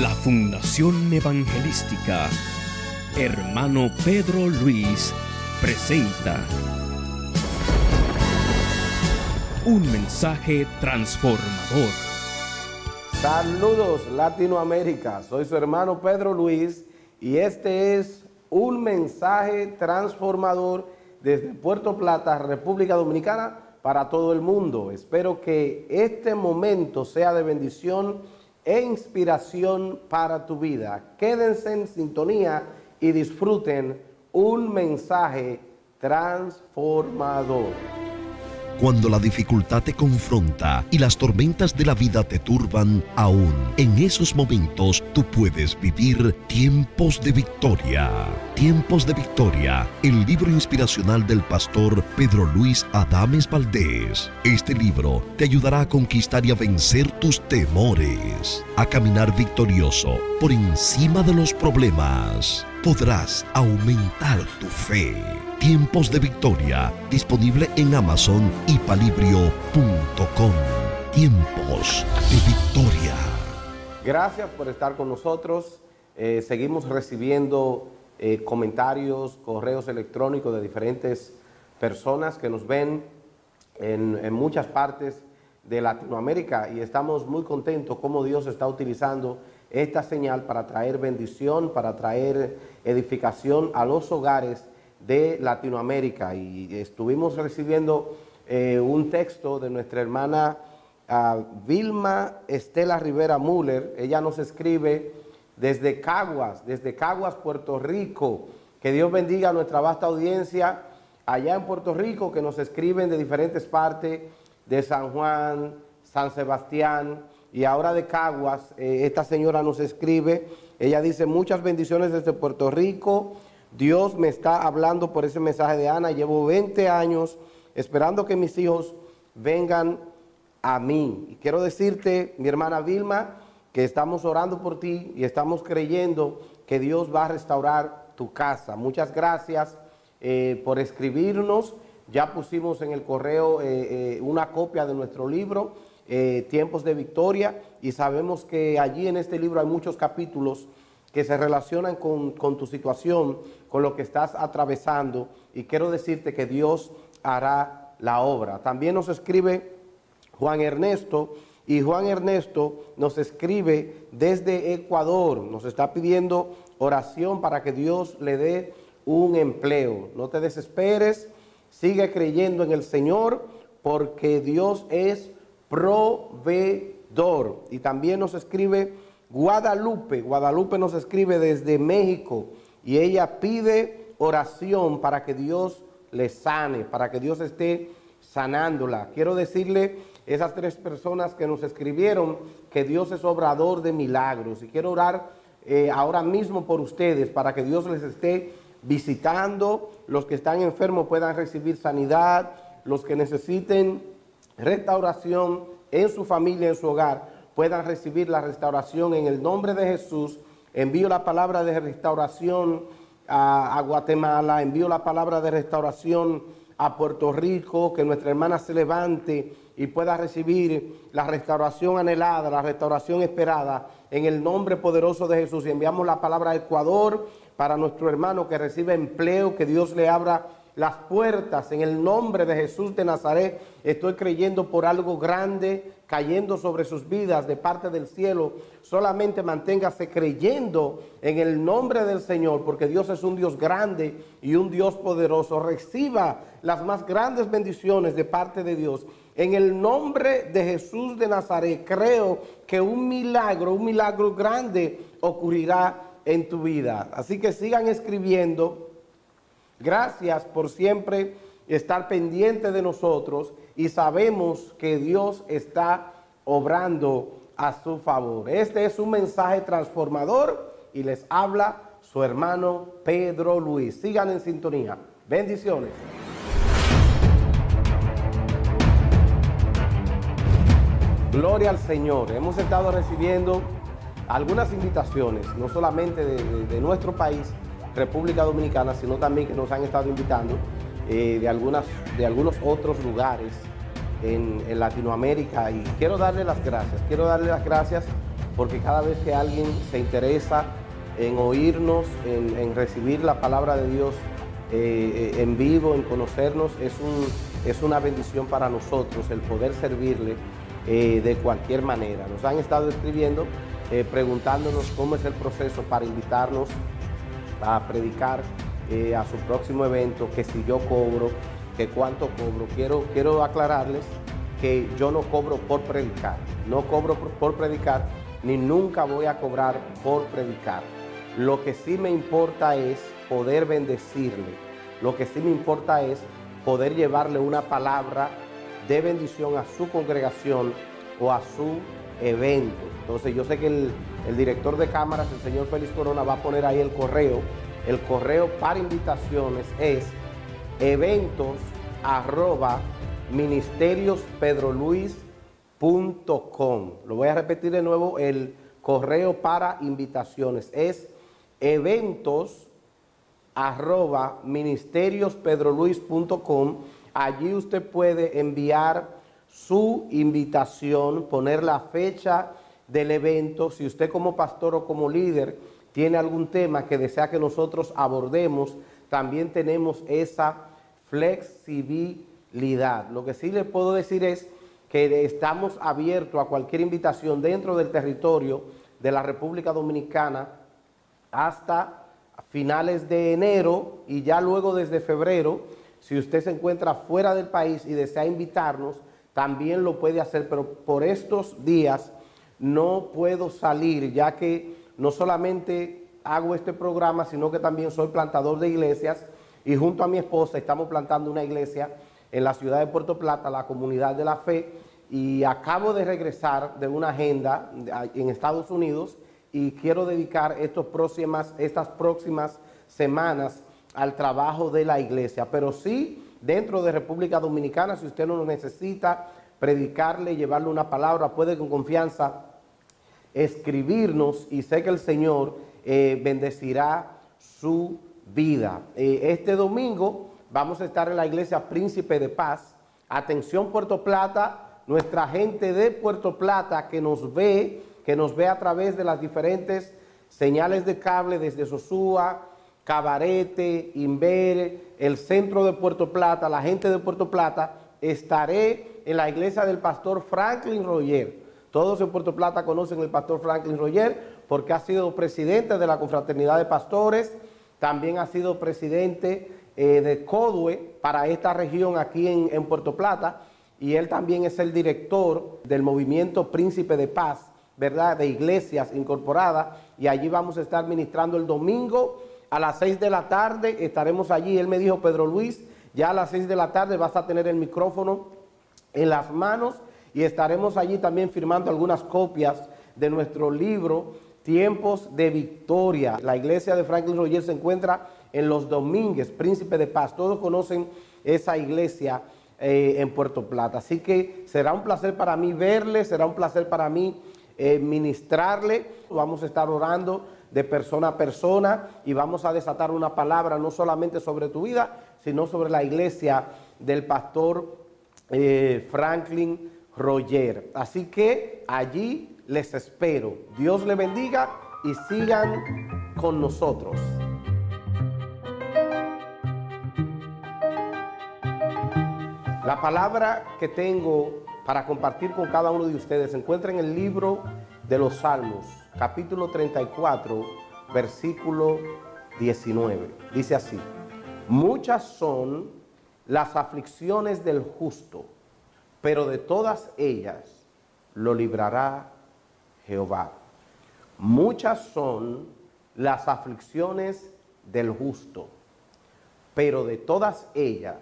La Fundación Evangelística Hermano Pedro Luis presenta un mensaje transformador. Saludos Latinoamérica, soy su hermano Pedro Luis y este es un mensaje transformador desde Puerto Plata, República Dominicana, para todo el mundo. Espero que este momento sea de bendición e inspiración para tu vida. Quédense en sintonía y disfruten un mensaje transformador. Cuando la dificultad te confronta y las tormentas de la vida te turban, aún en esos momentos tú puedes vivir tiempos de victoria. Tiempos de victoria, el libro inspiracional del pastor Pedro Luis Adames Valdés. Este libro te ayudará a conquistar y a vencer tus temores, a caminar victorioso por encima de los problemas. Podrás aumentar tu fe Tiempos de Victoria, disponible en Amazon y palibrio.com. Tiempos de Victoria. Gracias por estar con nosotros. Eh, seguimos recibiendo eh, comentarios, correos electrónicos de diferentes personas que nos ven en, en muchas partes de Latinoamérica y estamos muy contentos cómo Dios está utilizando esta señal para traer bendición, para traer edificación a los hogares de Latinoamérica y estuvimos recibiendo eh, un texto de nuestra hermana ah, Vilma Estela Rivera Müller. Ella nos escribe desde Caguas, desde Caguas, Puerto Rico. Que Dios bendiga a nuestra vasta audiencia allá en Puerto Rico que nos escriben de diferentes partes de San Juan, San Sebastián y ahora de Caguas. Eh, esta señora nos escribe, ella dice muchas bendiciones desde Puerto Rico Dios me está hablando por ese mensaje de Ana. Llevo 20 años esperando que mis hijos vengan a mí. Y quiero decirte, mi hermana Vilma, que estamos orando por ti y estamos creyendo que Dios va a restaurar tu casa. Muchas gracias eh, por escribirnos. Ya pusimos en el correo eh, una copia de nuestro libro, Tiempos de Victoria, y sabemos que allí en este libro hay muchos capítulos que se relacionan con, tu situación, con lo que estás atravesando, y quiero decirte que Dios hará la obra. También nos escribe Juan Ernesto, y Juan Ernesto nos escribe desde Ecuador, nos está pidiendo oración para que Dios le dé un empleo. No te desesperes, sigue creyendo en el Señor, porque Dios es proveedor. Y también nos escribe Guadalupe, Guadalupe nos escribe desde México y ella pide oración para que Dios le sane, para que Dios esté sanándola. Quiero decirle esas tres personas que nos escribieron que Dios es obrador de milagros y quiero orar eh, ahora mismo por ustedes para que Dios les esté visitando, los que están enfermos puedan recibir sanidad, los que necesiten restauración en su familia, en su hogar puedan recibir la restauración en el nombre de Jesús. Envío la palabra de restauración a, Guatemala, envío la palabra de restauración a Puerto Rico, que nuestra hermana se levante y pueda recibir la restauración anhelada, la restauración esperada, en el nombre poderoso de Jesús. Y enviamos la palabra a Ecuador para nuestro hermano que recibe empleo, que Dios le abra las puertas en el nombre de Jesús de Nazaret. Estoy creyendo por algo grande cayendo sobre sus vidas de parte del cielo. Solamente manténgase creyendo en el nombre del Señor, porque Dios es un Dios grande y un Dios poderoso. Reciba las más grandes bendiciones de parte de Dios. En el nombre de Jesús de Nazaret, creo que un milagro, un milagro grande ocurrirá en tu vida. Así que sigan escribiendo Gracias por siempre estar pendiente de nosotros y sabemos que Dios está obrando a su favor. Este es un mensaje transformador y les habla su hermano Pedro Luis. Sigan en sintonía. Bendiciones. Gloria al Señor. Hemos estado recibiendo algunas invitaciones, no solamente de, nuestro país, República Dominicana, sino también que nos han estado invitando eh, de, algunas, de algunos otros lugares en, Latinoamérica. Y quiero darle las gracias, quiero darle las gracias porque cada vez que alguien se interesa en oírnos, en, recibir la palabra de Dios eh, en vivo, en conocernos, es, un, es una bendición para nosotros el poder servirle eh, de cualquier manera. Nos han estado escribiendo eh, preguntándonos cómo es el proceso para invitarnos a predicar a su próximo evento, que si yo cobro, que cuánto cobro. Quiero, quiero aclararles que yo no cobro por predicar, no cobro por predicar, ni nunca voy a cobrar por predicar. Lo que sí me importa es poder bendecirle. Lo que sí me importa es poder llevarle una palabra de bendición a su congregación o a su evento. Entonces yo sé que el, director de cámaras, el señor Félix Corona, va a poner ahí el correo. El correo para invitaciones es eventos arroba ministerios.pedroluis.com. Lo voy a repetir de nuevo, el correo para invitaciones es eventos arroba ministerios.pedroluis.com. Allí usted puede enviar su invitación, poner la fecha del evento. Si usted como pastor o como líder tiene algún tema que desea que nosotros abordemos, también tenemos esa flexibilidad. Lo que sí le puedo decir es que estamos abiertos a cualquier invitación dentro del territorio de la República Dominicana hasta finales de enero y ya luego desde febrero, si usted se encuentra fuera del país y desea invitarnos, también lo puede hacer, pero por estos días no puedo salir, ya que no solamente hago este programa, sino que también soy plantador de iglesias y junto a mi esposa estamos plantando una iglesia en la ciudad de Puerto Plata, la comunidad de la fe, y acabo de regresar de una agenda en Estados Unidos y quiero dedicar estos próximas, estas próximas semanas al trabajo de la iglesia. Pero sí, dentro de República Dominicana, si usted no lo necesita, predicarle, llevarle una palabra, puede con confianza escribirnos y sé que el Señor eh, bendecirá su vida. Eh, este domingo vamos a estar en la iglesia Príncipe de Paz. Atención Puerto Plata, nuestra gente de Puerto Plata que nos ve, que nos ve a través de las diferentes señales de cable desde Sosúa, Cabarete, Inver, el centro de Puerto Plata, la gente de Puerto Plata, estaré en la iglesia del pastor Franklin Roger. Todos en Puerto Plata conocen al pastor Franklin Roger porque ha sido presidente de la confraternidad de pastores, también ha sido presidente eh, de CODUE para esta región aquí en, Puerto Plata y él también es el director del movimiento Príncipe de Paz, ¿verdad? De iglesias incorporadas y allí vamos a estar ministrando el domingo a las 6 de la tarde, estaremos allí, él me dijo, Pedro Luis, ya a las 6 de la tarde vas a tener el micrófono en las manos y estaremos allí también firmando algunas copias de nuestro libro Tiempos de Victoria. La iglesia de Franklin Roger se encuentra en Los Domínguez, Príncipe de Paz. Todos conocen esa iglesia eh, en Puerto Plata. Así que será un placer para mí verle, será un placer para mí eh, ministrarle. Vamos a estar orando de persona a persona y vamos a desatar una palabra no solamente sobre tu vida, sino sobre la iglesia del pastor eh, Franklin Así que allí les espero. Dios le bendiga y sigan con nosotros. La palabra que tengo para compartir con cada uno de ustedes se encuentra en el libro de los Salmos, capítulo 34, versículo 19. Dice así, muchas son las aflicciones del justo, pero de todas ellas lo librará Jehová. Muchas son las aflicciones del justo, pero de todas ellas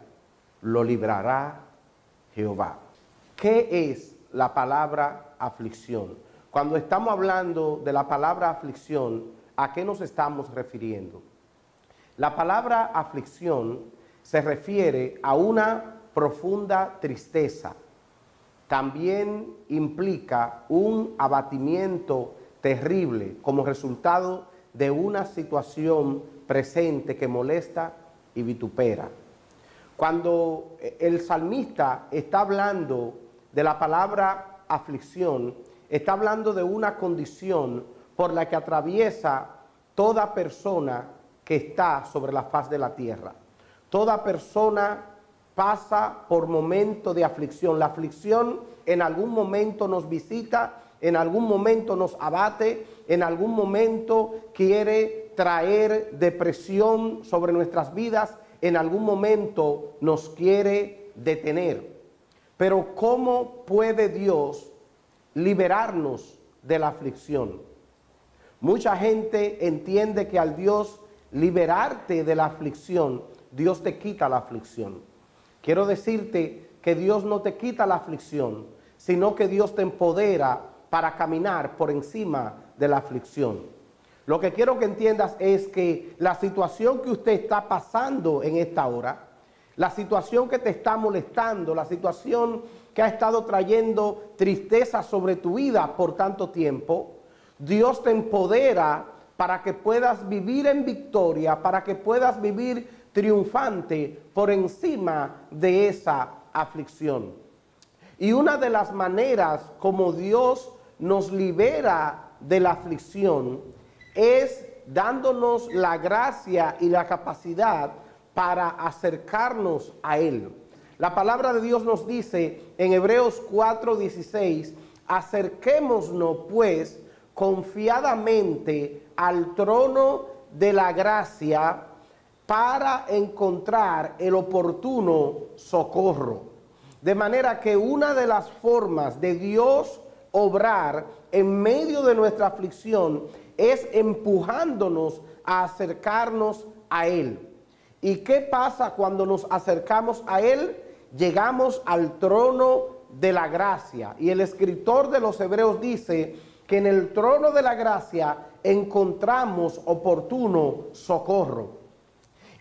lo librará Jehová. ¿Qué es la palabra aflicción? Cuando estamos hablando de la palabra aflicción, ¿a qué nos estamos refiriendo? La palabra aflicción se refiere a una profunda tristeza. También implica un abatimiento terrible como resultado de una situación presente que molesta y vitupera. Cuando el salmista está hablando de la palabra aflicción, está hablando de una condición por la que atraviesa toda persona que está sobre la faz de la tierra. Toda persona pasa por momento de aflicción. La aflicción en algún momento nos visita, en algún momento nos abate, en algún momento quiere traer depresión sobre nuestras vidas, en algún momento nos quiere detener. Pero ¿cómo puede Dios liberarnos de la aflicción? Mucha gente entiende que al Dios liberarte de la aflicción, Dios te quita la aflicción. Quiero decirte que Dios no te quita la aflicción, sino que Dios te empodera para caminar por encima de la aflicción. Lo que quiero que entiendas es que la situación que usted está pasando en esta hora, la situación que te está molestando, la situación que ha estado trayendo tristeza sobre tu vida por tanto tiempo, Dios te empodera para que puedas vivir en victoria, para que puedas vivir triunfante por encima de esa aflicción. Y una de las maneras como Dios nos libera de la aflicción es dándonos la gracia y la capacidad para acercarnos a Él. La palabra de Dios nos dice en Hebreos 4:16, acerquémonos pues confiadamente al trono de la gracia para encontrar el oportuno socorro. De manera que una de las formas de Dios obrar en medio de nuestra aflicción es empujándonos a acercarnos a Él. ¿Y qué pasa cuando nos acercamos a Él? Llegamos al trono de la gracia. Y el escritor de los Hebreos dice que en el trono de la gracia encontramos oportuno socorro.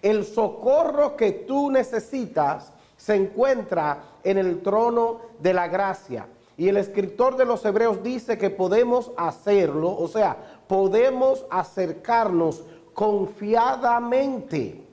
El socorro que tú necesitas se encuentra en el trono de la gracia. Y el escritor de los Hebreos dice que podemos hacerlo, o sea, podemos acercarnos confiadamente,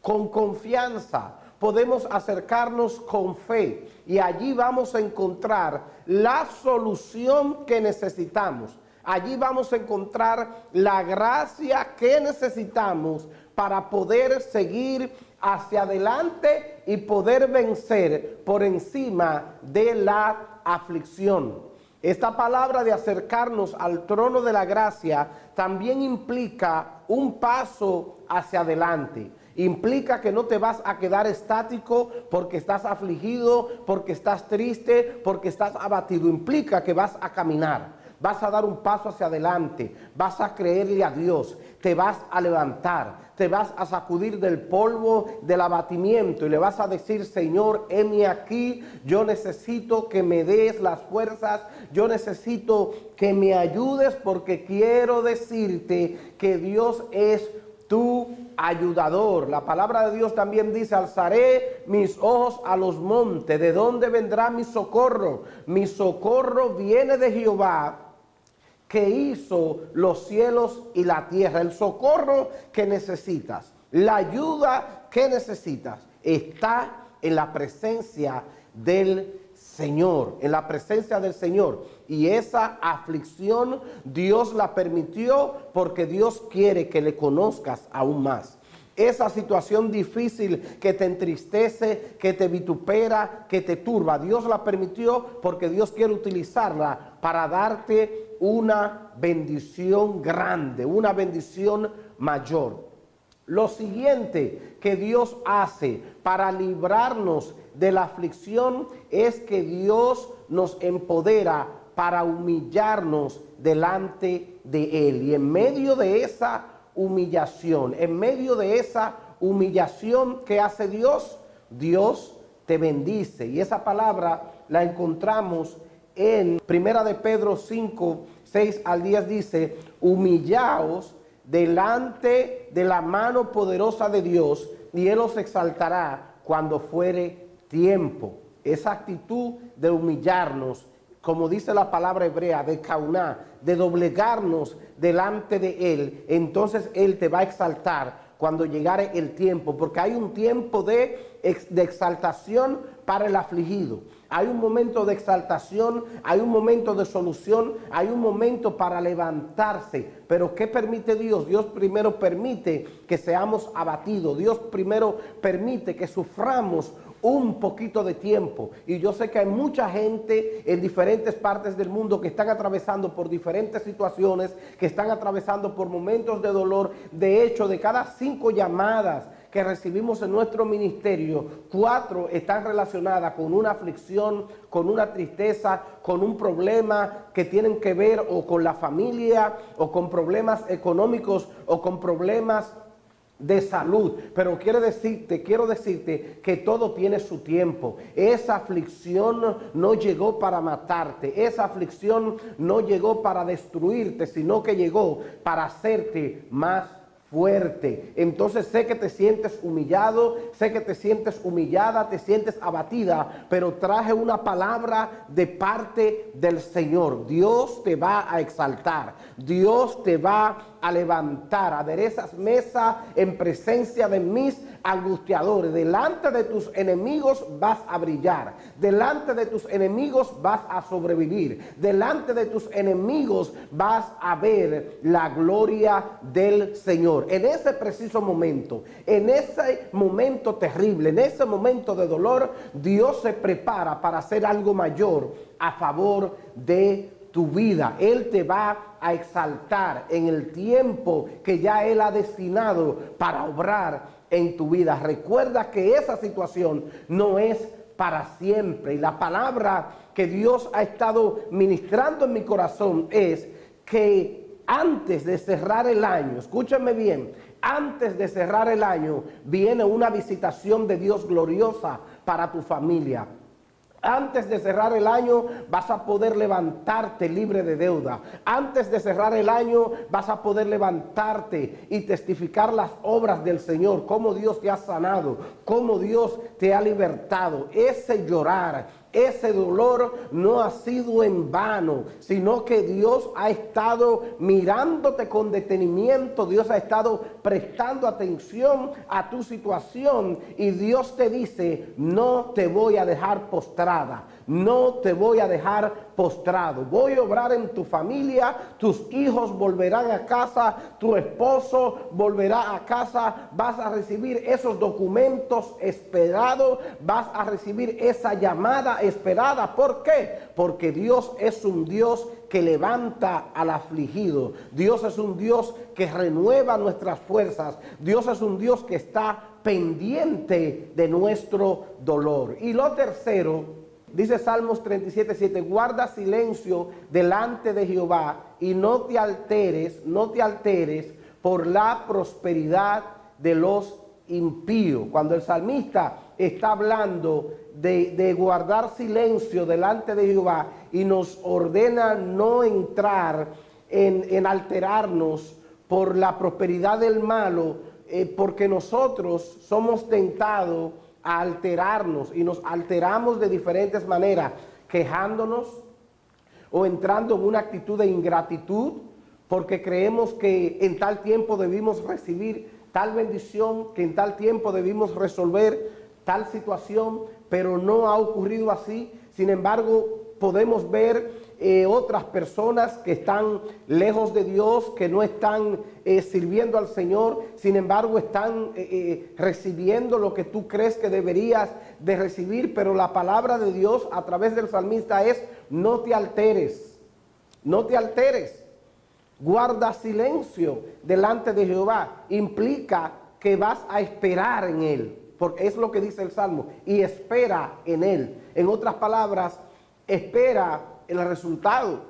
con confianza, podemos acercarnos con fe y allí vamos a encontrar la solución que necesitamos. Allí vamos a encontrar la gracia que necesitamos para poder seguir hacia adelante y poder vencer por encima de la aflicción. Esta palabra de acercarnos al trono de la gracia también implica un paso hacia adelante. Implica que no te vas a quedar estático porque estás afligido, porque estás triste, porque estás abatido. Implica que vas a caminar vas a dar un paso hacia adelante, vas a creerle a Dios, te vas a levantar, te vas a sacudir del polvo del abatimiento y le vas a decir, Señor, heme aquí, yo necesito que me des las fuerzas, yo necesito que me ayudes porque quiero decirte que Dios es tu ayudador. La palabra de Dios también dice, alzaré mis ojos a los montes, ¿de dónde vendrá mi socorro? Mi socorro viene de Jehová que hizo los cielos y la tierra, el socorro que necesitas, la ayuda que necesitas, está en la presencia del Señor, en la presencia del Señor. Y esa aflicción Dios la permitió porque Dios quiere que le conozcas aún más esa situación difícil que te entristece, que te vitupera, que te turba. Dios la permitió porque Dios quiere utilizarla para darte una bendición grande, una bendición mayor. Lo siguiente que Dios hace para librarnos de la aflicción es que Dios nos empodera para humillarnos delante de Él. Y en medio de esa humillación. En medio de esa humillación que hace Dios, Dios te bendice. Y esa palabra la encontramos en Primera de Pedro 5, 6 al 10 dice, humillaos delante de la mano poderosa de Dios y Él os exaltará cuando fuere tiempo. Esa actitud de humillarnos como dice la palabra hebrea, de cauná, de doblegarnos delante de Él, entonces Él te va a exaltar cuando llegare el tiempo, porque hay un tiempo de, de exaltación para el afligido. Hay un momento de exaltación, hay un momento de solución, hay un momento para levantarse. Pero ¿qué permite Dios? Dios primero permite que seamos abatidos. Dios primero permite que suframos un poquito de tiempo. Y yo sé que hay mucha gente en diferentes partes del mundo que están atravesando por diferentes situaciones, que están atravesando por momentos de dolor. De hecho, de cada cinco llamadas que recibimos en nuestro ministerio, cuatro están relacionadas con una aflicción, con una tristeza, con un problema que tienen que ver o con la familia, o con problemas económicos, o con problemas de salud. Pero quiero decirte, quiero decirte que todo tiene su tiempo. Esa aflicción no llegó para matarte. Esa aflicción no llegó para destruirte, sino que llegó para hacerte más fuerte. Entonces sé que te sientes humillado, sé que te sientes humillada, te sientes abatida, pero traje una palabra de parte del Señor. Dios te va a exaltar, Dios te va a levantar, aderezas mesa en presencia de mis angustiadores. Delante de tus enemigos vas a brillar. Delante de tus enemigos vas a sobrevivir. Delante de tus enemigos vas a ver la gloria del Señor. En ese preciso momento, en ese momento terrible, en ese momento de dolor, Dios se prepara para hacer algo mayor a favor de tu vida. Él te va a exaltar en el tiempo que ya Él ha destinado para obrar en tu vida. Recuerda que esa situación no es para siempre. Y la palabra que Dios ha estado ministrando en mi corazón es que antes de cerrar el año, escúchame bien, antes de cerrar el año viene una visitación de Dios gloriosa para tu familia. Antes de cerrar el año vas a poder levantarte libre de deuda. Antes de cerrar el año vas a poder levantarte y testificar las obras del Señor, cómo Dios te ha sanado, cómo Dios te ha libertado. Ese llorar, ese dolor no ha sido en vano, sino que Dios ha estado mirándote con detenimiento, Dios ha estado prestando atención a tu situación y Dios te dice, no te voy a dejar postrada, no te voy a dejar postrado. Voy a obrar en tu familia, tus hijos volverán a casa, tu esposo volverá a casa, vas a recibir esos documentos esperados, vas a recibir esa llamada esperada. ¿Por qué? Porque Dios es un Dios que levanta al afligido. Dios es un Dios que renueva nuestras fuerzas. Dios es un Dios que está pendiente de nuestro dolor. Y lo tercero Dice Salmos 37, 7, guarda silencio delante de Jehová y no te alteres, no te alteres por la prosperidad de los impíos. Cuando el salmista está hablando de, guardar silencio delante de Jehová y nos ordena no entrar en, alterarnos por la prosperidad del malo, eh, porque nosotros somos tentados a alterarnos y nos alteramos de diferentes maneras, quejándonos o entrando en una actitud de ingratitud porque creemos que en tal tiempo debimos recibir tal bendición, que en tal tiempo debimos resolver tal situación, pero no ha ocurrido así. Sin embargo, podemos ver eh, otras personas que están lejos de Dios, que no están eh, sirviendo al Señor, sin embargo están eh, recibiendo lo que tú crees que deberías de recibir, pero la palabra de Dios a través del salmista es, no te alteres, no te alteres, guarda silencio delante de Jehová, implica que vas a esperar en Él, porque es lo que dice el Salmo, y espera en Él. En otras palabras, espera el resultado.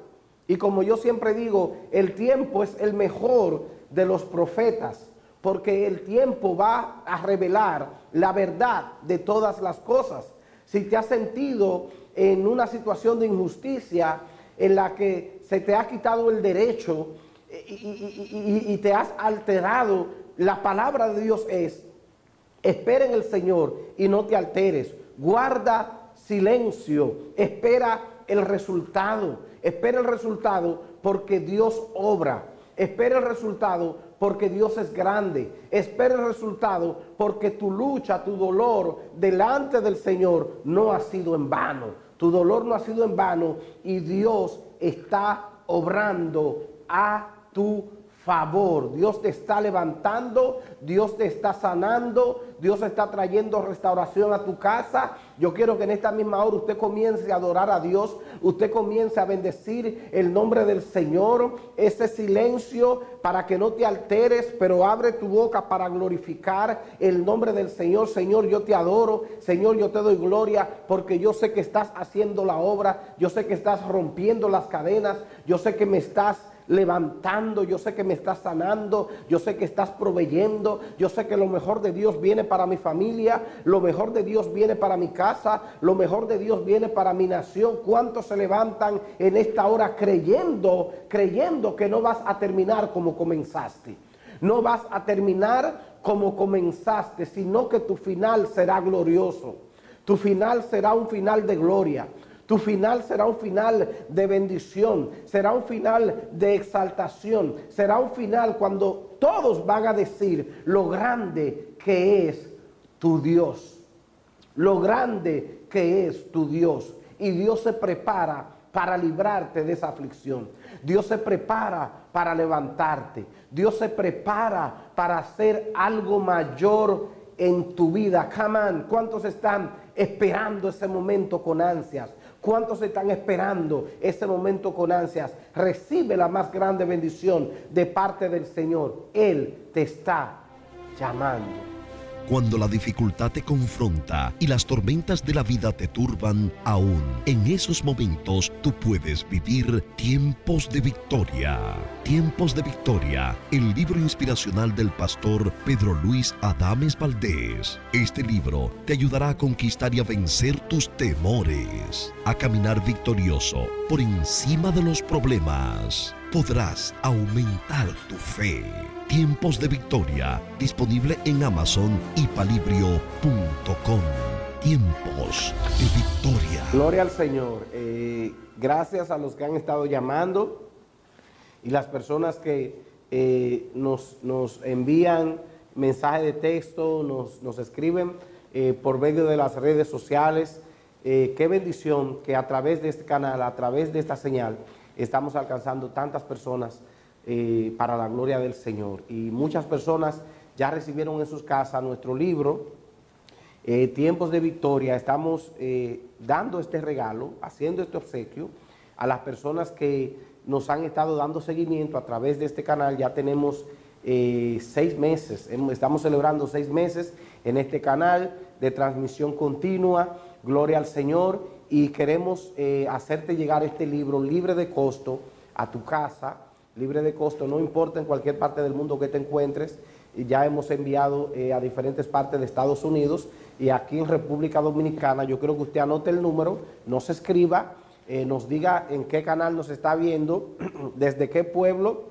Y como yo siempre digo, el tiempo es el mejor de los profetas, porque el tiempo va a revelar la verdad de todas las cosas. Si te has sentido en una situación de injusticia en la que se te ha quitado el derecho y, te has alterado, la palabra de Dios es, espera en el Señor y no te alteres, guarda silencio, espera el resultado. Espera el resultado porque Dios obra. Espera el resultado porque Dios es grande. Espera el resultado porque tu lucha, tu dolor delante del Señor no ha sido en vano. Tu dolor no ha sido en vano y Dios está obrando a tu favor. Dios te está levantando, Dios te está sanando, Dios está trayendo restauración a tu casa. Yo quiero que en esta misma hora usted comience a adorar a Dios, usted comience a bendecir el nombre del Señor. Ese silencio para que no te alteres, pero abre tu boca para glorificar el nombre del Señor. Señor, yo te adoro, Señor, yo te doy gloria porque yo sé que estás haciendo la obra, yo sé que estás rompiendo las cadenas, yo sé que me estás levantando, yo sé que me estás sanando, yo sé que estás proveyendo, yo sé que lo mejor de Dios viene para mi familia, lo mejor de Dios viene para mi casa, lo mejor de Dios viene para mi nación. ¿Cuántos se levantan en esta hora creyendo, creyendo que no vas a terminar como comenzaste? No vas a terminar como comenzaste, sino que tu final será glorioso. Tu final será un final de gloria. Tu final será un final de bendición, será un final de exaltación, será un final cuando todos van a decir lo grande que es tu Dios, lo grande que es tu Dios. Y Dios se prepara para librarte de esa aflicción. Dios se prepara para levantarte. Dios se prepara para hacer algo mayor en tu vida. ¿cuántos están esperando ese momento con ansias? ¿Cuántos están esperando ese momento con ansias? Recibe la más grande bendición de parte del Señor. Él te está llamando. Cuando la dificultad te confronta y las tormentas de la vida te turban, aún en esos momentos tú puedes vivir tiempos de victoria. Tiempos de victoria, el libro inspiracional del pastor Pedro Luis Adames Valdés. Este libro te ayudará a conquistar y a vencer tus temores, a caminar victorioso por encima de los problemas. Podrás aumentar tu fe Tiempos de Victoria, disponible en Amazon y palibrio.com. Tiempos de Victoria. Gloria al Señor. Eh, gracias a los que han estado llamando y las personas que eh, nos, envían mensajes de texto, nos, escriben eh, por medio de las redes sociales. qué bendición que a través de este canal, a través de esta señal, estamos alcanzando tantas personas eh, para la gloria del Señor. Y muchas personas ya recibieron en sus casas nuestro libro, eh, Tiempos de Victoria. Estamos eh, dando este regalo, haciendo este obsequio a las personas que nos han estado dando seguimiento a través de este canal. Ya tenemos seis meses, estamos celebrando seis meses en este canal de transmisión continua. Gloria al Señor. Y queremos hacerte llegar este libro libre de costo a tu casa libre de costo, no importa en cualquier parte del mundo que te encuentres. Ya hemos enviado eh, a diferentes partes de Estados Unidos y aquí en República Dominicana. Yo creo que usted anote el número, nos escriba, eh, nos diga en qué canal nos está viendo, desde qué pueblo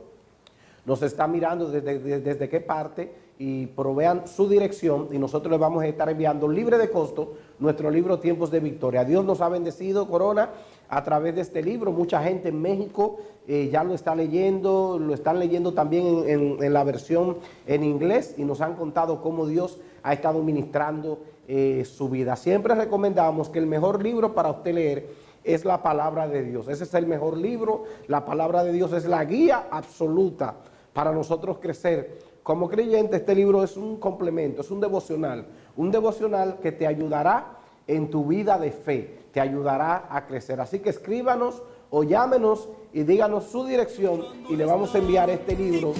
nos está mirando, desde, desde qué parte y provean su dirección y nosotros les vamos a estar enviando libre de costo nuestro libro Tiempos de Victoria. Dios nos ha bendecido, Corona, a través de este libro. Mucha gente en México eh, ya lo está leyendo, lo están leyendo también en, la versión en inglés y nos han contado cómo Dios ha estado ministrando eh, su vida. Siempre recomendamos que el mejor libro para usted leer es la palabra de Dios. Ese es el mejor libro. La palabra de Dios es la guía absoluta para nosotros crecer. Como creyente, este libro es un complemento, es un devocional. Un devocional que te ayudará en tu vida de fe te ayudará a crecer. Así que escríbanos o llámenos y díganos su dirección y le vamos a enviar este libro.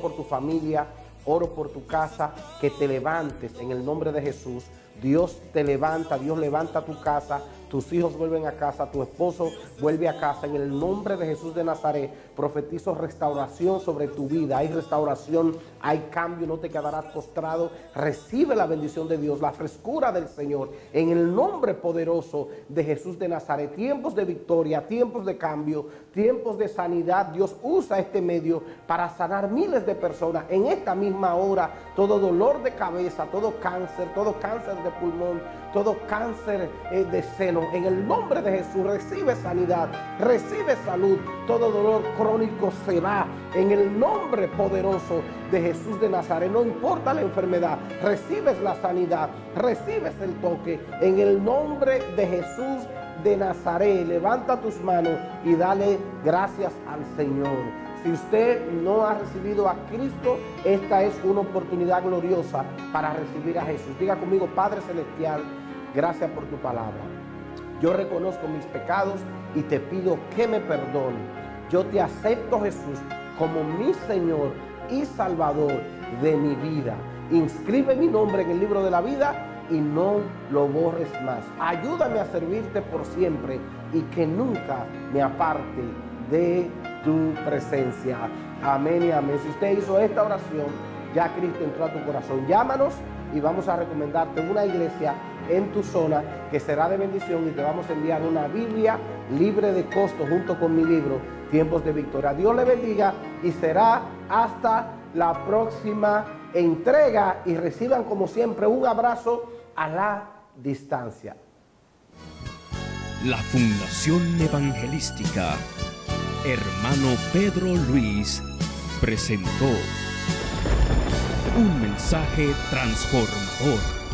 Por tu familia, oro por tu casa, que te levantes en el nombre de Jesús. Dios te levanta, Dios levanta tu casa, tus hijos vuelven a casa, tu esposo vuelve a casa. En el nombre de Jesús de Nazaret, profetizo restauración sobre tu vida. Hay restauración, hay cambio, no te quedarás postrado. Recibe la bendición de Dios, la frescura del Señor. En el nombre poderoso de Jesús de Nazaret, tiempos de victoria, tiempos de cambio, tiempos de sanidad. Dios usa este medio para sanar miles de personas. En esta misma hora, todo dolor de cabeza, todo cáncer, todo cáncer de pulmón, todo cáncer eh, de seno. En el nombre de Jesús recibe sanidad, recibe salud. Todo dolor crónico se va. En el nombre poderoso de Jesús de Nazaret. No importa la enfermedad, recibes la sanidad, recibes el toque. En el nombre de Jesús de Nazaret, levanta tus manos y dale gracias al Señor. Si usted no ha recibido a Cristo, esta es una oportunidad gloriosa para recibir a Jesús. Diga conmigo, Padre Celestial, Gracias por tu palabra. Yo reconozco mis pecados y te pido que me perdone. Yo te acepto, Jesús, como mi Señor y Salvador de mi vida. Inscribe mi nombre en el libro de la vida y no lo borres más. Ayúdame a servirte por siempre y que nunca me aparte de tu presencia. Amén y amén. Si usted hizo esta oración, ya Cristo entró a tu corazón. Llámanos y vamos a recomendarte una iglesia en tu zona que será de bendición y te vamos a enviar una Biblia libre de costo junto con mi libro Tiempos de Victoria. Dios le bendiga y será hasta la próxima entrega y reciban como siempre un abrazo a la distancia. La Fundación Evangelística Hermano Pedro Luis presentó un mensaje transformador